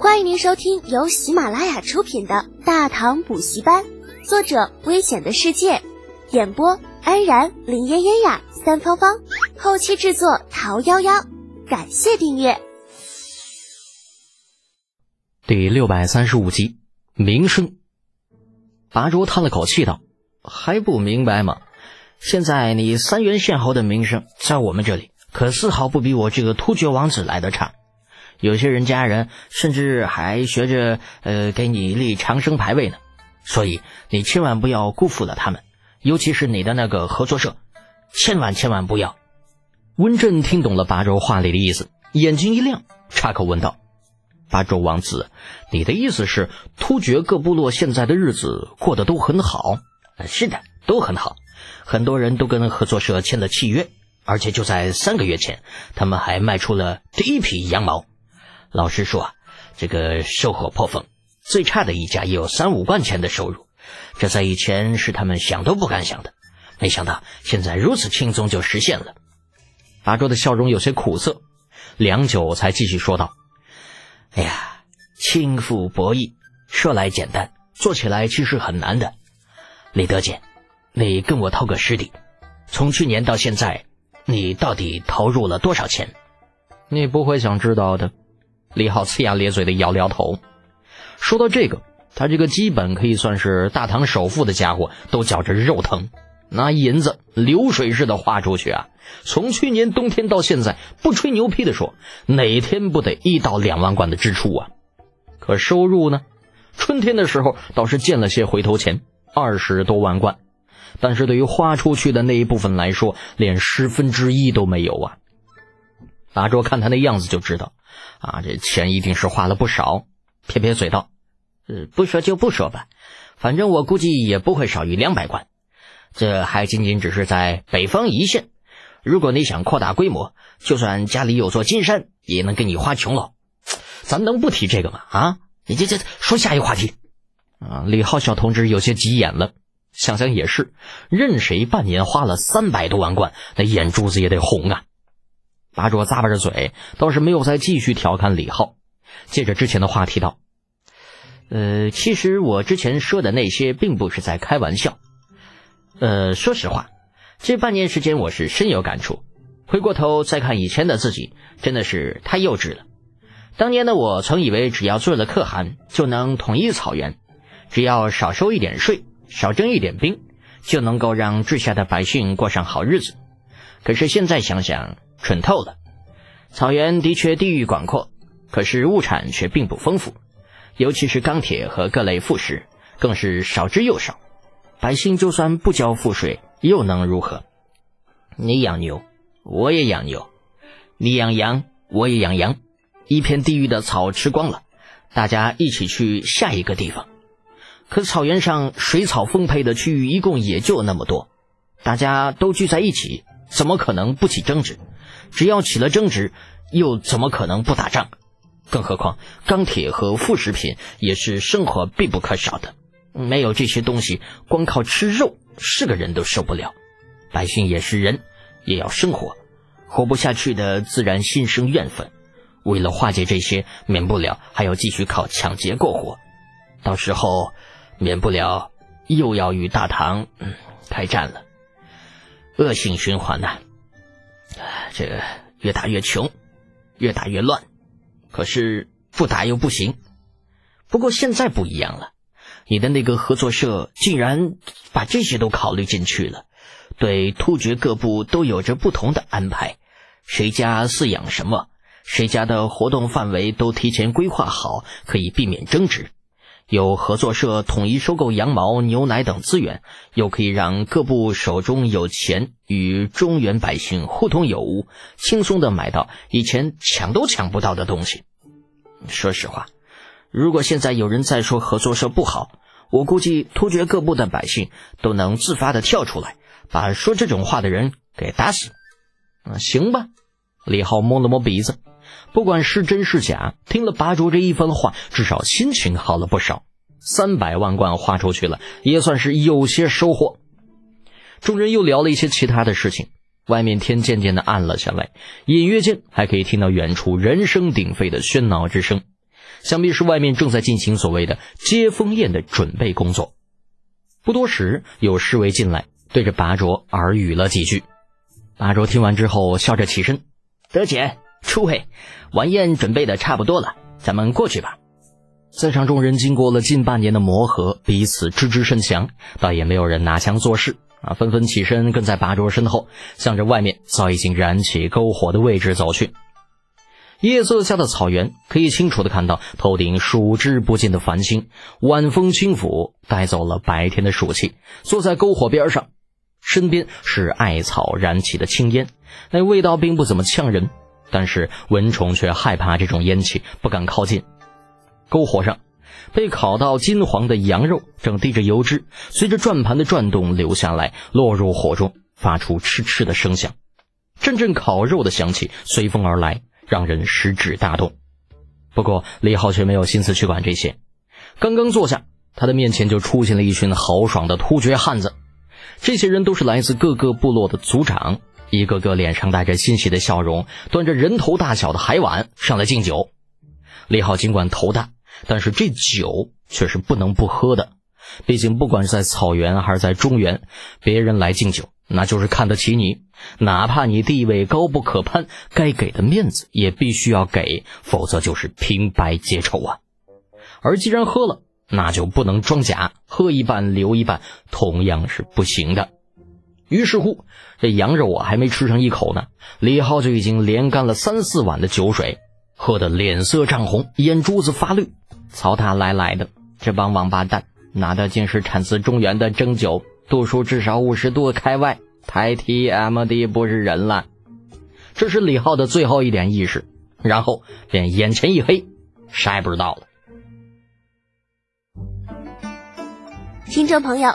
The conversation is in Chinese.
欢迎您收听由喜马拉雅出品的《大唐补习班》，作者：危险的世界，演播：安然、林嫣嫣呀、三芳芳，后期制作：桃夭夭。感谢订阅。第六百三十五集，名声。拔卓叹了口气道：“还不明白吗？现在你三原县侯的名声，在我们这里可丝毫不比我这个突厥王子来的差。”有些人家人甚至还学着呃给你立长生牌位呢，所以你千万不要辜负了他们，尤其是你的那个合作社，千万千万不要。温震听懂了八州话里的意思，眼睛一亮，插口问道：“八州王子，你的意思是突厥各部落现在的日子过得都很好？”“是的，都很好，很多人都跟合作社签了契约，而且就在三个月前，他们还卖出了第一批羊毛。”老实说，这个收获颇丰，最差的一家也有三五万钱的收入，这在以前是他们想都不敢想的。没想到现在如此轻松就实现了。八桌的笑容有些苦涩，良久才继续说道：“哎呀，轻富博弈，说来简单，做起来其实很难的。李德简，你跟我透个实底，从去年到现在，你到底投入了多少钱？你不会想知道的。”李浩呲牙咧嘴的摇摇头。说到这个，他这个基本可以算是大唐首富的家伙都觉着肉疼。那银子流水似的花出去啊！从去年冬天到现在，不吹牛皮的说，哪天不得一到两万贯的支出啊？可收入呢？春天的时候倒是见了些回头钱，二十多万贯，但是对于花出去的那一部分来说，连十分之一都没有啊！阿卓看他那样子就知道。啊，这钱一定是花了不少。撇撇嘴道：“呃，不说就不说吧，反正我估计也不会少于两百贯。这还仅仅只是在北方一线。如果你想扩大规模，就算家里有座金山，也能给你花穷了。咱能不提这个吗？啊，你这这说下一话题。啊，李浩小同志有些急眼了。想想也是，任谁半年花了三百多万贯，那眼珠子也得红啊。”八卓咂巴着嘴，倒是没有再继续调侃李浩。接着之前的话题道：“呃，其实我之前说的那些，并不是在开玩笑。呃，说实话，这半年时间我是深有感触。回过头再看以前的自己，真的是太幼稚了。当年的我曾以为，只要做了可汗，就能统一草原，只要少收一点税，少征一点兵，就能够让治下的百姓过上好日子。可是现在想想，蠢透了！草原的确地域广阔，可是物产却并不丰富，尤其是钢铁和各类副食，更是少之又少。百姓就算不交赋税，又能如何？你养牛，我也养牛；你养羊，我也养羊。一片地域的草吃光了，大家一起去下一个地方。可草原上水草丰沛的区域一共也就那么多，大家都聚在一起，怎么可能不起争执？只要起了争执，又怎么可能不打仗？更何况钢铁和副食品也是生活必不可少的。没有这些东西，光靠吃肉，是个人都受不了。百姓也是人，也要生活，活不下去的自然心生怨愤。为了化解这些，免不了还要继续靠抢劫过活。到时候，免不了又要与大唐嗯开战了。恶性循环呐！这越打越穷，越打越乱，可是不打又不行。不过现在不一样了，你的那个合作社竟然把这些都考虑进去了，对突厥各部都有着不同的安排，谁家饲养什么，谁家的活动范围都提前规划好，可以避免争执。有合作社统一收购羊毛、牛奶等资源，又可以让各部手中有钱，与中原百姓互通有无，轻松的买到以前抢都抢不到的东西。说实话，如果现在有人再说合作社不好，我估计突厥各部的百姓都能自发的跳出来，把说这种话的人给打死。啊，行吧。李浩摸了摸鼻子。不管是真是假，听了拔卓这一番话，至少心情好了不少。三百万贯花出去了，也算是有些收获。众人又聊了一些其他的事情，外面天渐渐的暗了下来，隐约间还可以听到远处人声鼎沸的喧闹之声。想必是外面正在进行所谓的接风宴的准备工作。不多时，有侍卫进来，对着拔卓耳语了几句。拔卓听完之后，笑着起身：“得解，诸位，晚宴准备的差不多了，咱们过去吧。”在场众人经过了近半年的磨合，彼此知之甚详，倒也没有人拿枪作势啊，纷纷起身跟在拔卓身后，向着外面早已经燃起篝火的位置走去。夜色下的草原，可以清楚的看到头顶数之不尽的繁星，晚风轻拂，带走了白天的暑气。坐在篝火边上，身边是艾草燃起的青烟，那味道并不怎么呛人，但是蚊虫却害怕这种烟气，不敢靠近。篝火上，被烤到金黄的羊肉正滴着油脂，随着转盘的转动流下来，落入火中，发出嗤嗤的声响。阵阵烤肉的香气随风而来。让人食指大动，不过李浩却没有心思去管这些。刚刚坐下，他的面前就出现了一群豪爽的突厥汉子。这些人都是来自各个部落的族长，一个个脸上带着欣喜的笑容，端着人头大小的海碗上来敬酒。李浩尽管头大，但是这酒却是不能不喝的。毕竟，不管是在草原还是在中原，别人来敬酒。那就是看得起你，哪怕你地位高不可攀，该给的面子也必须要给，否则就是平白结仇啊。而既然喝了，那就不能装假，喝一半留一半，同样是不行的。于是乎，这羊肉啊还没吃上一口呢，李浩就已经连干了三四碗的酒水，喝得脸色涨红，眼珠子发绿。曹他来来的，这帮王八蛋，拿的竟是产自中原的蒸酒。度数至少五十度开外，太 T M D 不是人了。这是李浩的最后一点意识，然后便眼前一黑，啥也不知道了。听众朋友，